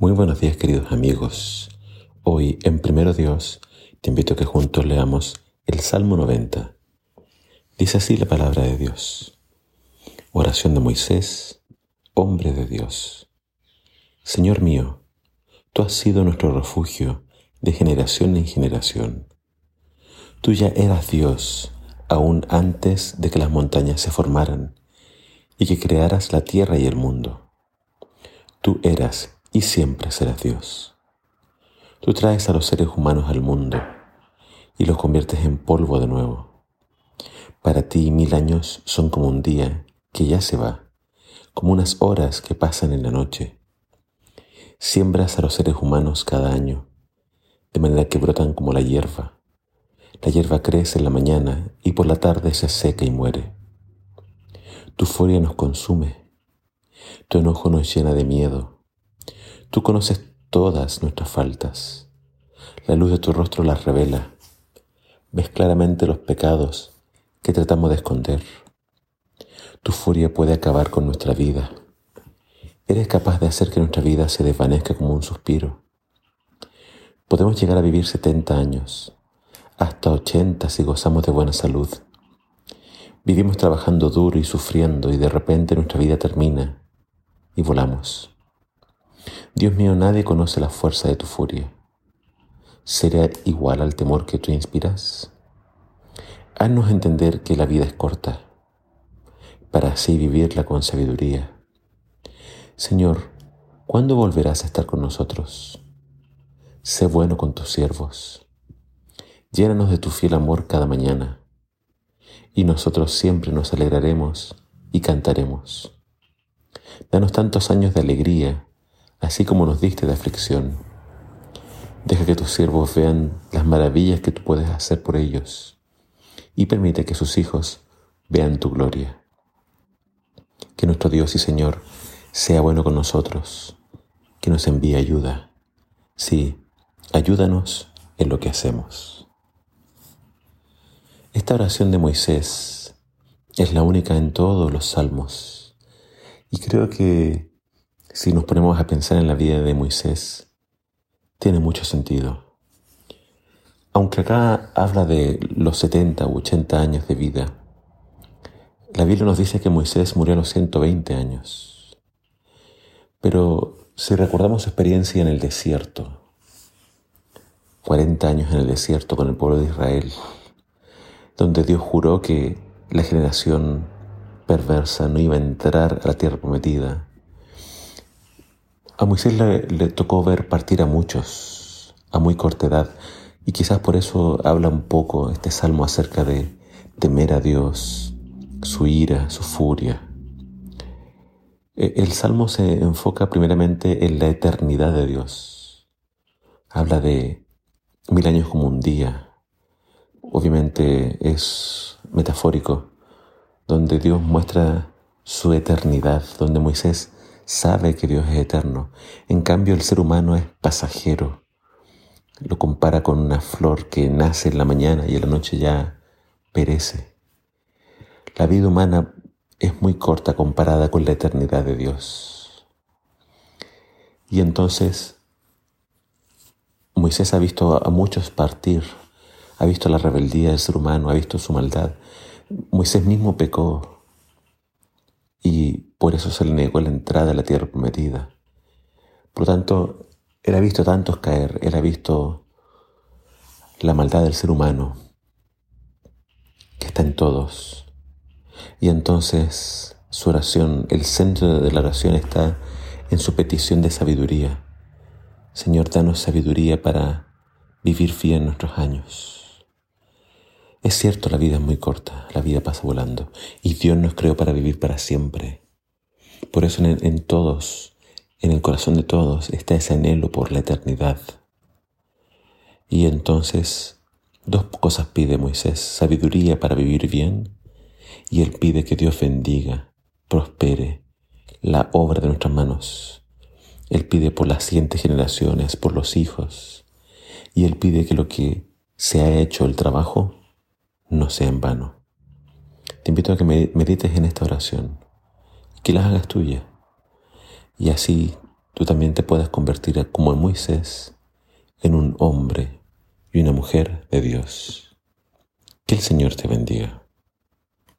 Muy buenos días queridos amigos. Hoy en Primero Dios te invito a que juntos leamos el Salmo 90. Dice así la palabra de Dios. Oración de Moisés, hombre de Dios. Señor mío, tú has sido nuestro refugio de generación en generación. Tú ya eras Dios aún antes de que las montañas se formaran y que crearas la tierra y el mundo. Tú eras y siempre serás Dios. Tú traes a los seres humanos al mundo y los conviertes en polvo de nuevo. Para ti mil años son como un día que ya se va, como unas horas que pasan en la noche. Siembras a los seres humanos cada año, de manera que brotan como la hierba. La hierba crece en la mañana y por la tarde se seca y muere. Tu furia nos consume, tu enojo nos llena de miedo Tú conoces todas nuestras faltas. La luz de tu rostro las revela. Ves claramente los pecados que tratamos de esconder. Tu furia puede acabar con nuestra vida. Eres capaz de hacer que nuestra vida se desvanezca como un suspiro. Podemos llegar a vivir 70 años, hasta 80 si gozamos de buena salud. Vivimos trabajando duro y sufriendo y de repente nuestra vida termina y volamos. Dios mío, nadie conoce la fuerza de tu furia. ¿Será igual al temor que tú inspiras? Haznos entender que la vida es corta, para así vivirla con sabiduría. Señor, ¿cuándo volverás a estar con nosotros? Sé bueno con tus siervos. Llénanos de tu fiel amor cada mañana, y nosotros siempre nos alegraremos y cantaremos. Danos tantos años de alegría así como nos diste de aflicción. Deja que tus siervos vean las maravillas que tú puedes hacer por ellos y permite que sus hijos vean tu gloria. Que nuestro Dios y Señor sea bueno con nosotros, que nos envíe ayuda. Sí, ayúdanos en lo que hacemos. Esta oración de Moisés es la única en todos los salmos y creo que si nos ponemos a pensar en la vida de Moisés, tiene mucho sentido. Aunque acá habla de los 70 u 80 años de vida, la Biblia nos dice que Moisés murió a los 120 años. Pero si recordamos su experiencia en el desierto, 40 años en el desierto con el pueblo de Israel, donde Dios juró que la generación perversa no iba a entrar a la tierra prometida, a Moisés le, tocó ver partir a muchos a muy corta edad y quizás por eso habla un poco este salmo acerca de temer a Dios, su ira, su furia. E, el salmo se enfoca primeramente en la eternidad de Dios. Habla de mil años como un día. Obviamente es metafórico, donde Dios muestra su eternidad, donde Moisés sabe que Dios es eterno. En cambio, el ser humano es pasajero. Lo compara con una flor que nace en la mañana y en la noche ya perece. La vida humana es muy corta comparada con la eternidad de Dios. Y entonces Moisés ha visto a muchos partir, ha visto la rebeldía del ser humano, ha visto su maldad. Moisés mismo pecó, y por eso se le negó la entrada a la tierra prometida. Por lo tanto, él ha visto tantos caer, él ha visto la maldad del ser humano que está en todos. Y entonces su oración, el centro de la oración está en su petición de sabiduría. Señor, danos sabiduría para vivir bien nuestros años. Es cierto, la vida es muy corta, la vida pasa volando y Dios nos creó para vivir para siempre. Por eso en, todos, en el corazón de todos, está ese anhelo por la eternidad. Y entonces, dos cosas pide Moisés, sabiduría para vivir bien y él pide que Dios bendiga, prospere la obra de nuestras manos. Él pide por las siguientes generaciones, por los hijos, y él pide que lo que se ha hecho el trabajo no sea en vano. Te invito a que medites en esta oración, que la hagas tuya, y así tú también te puedas convertir como Moisés en un hombre y una mujer de Dios. Que el Señor te bendiga.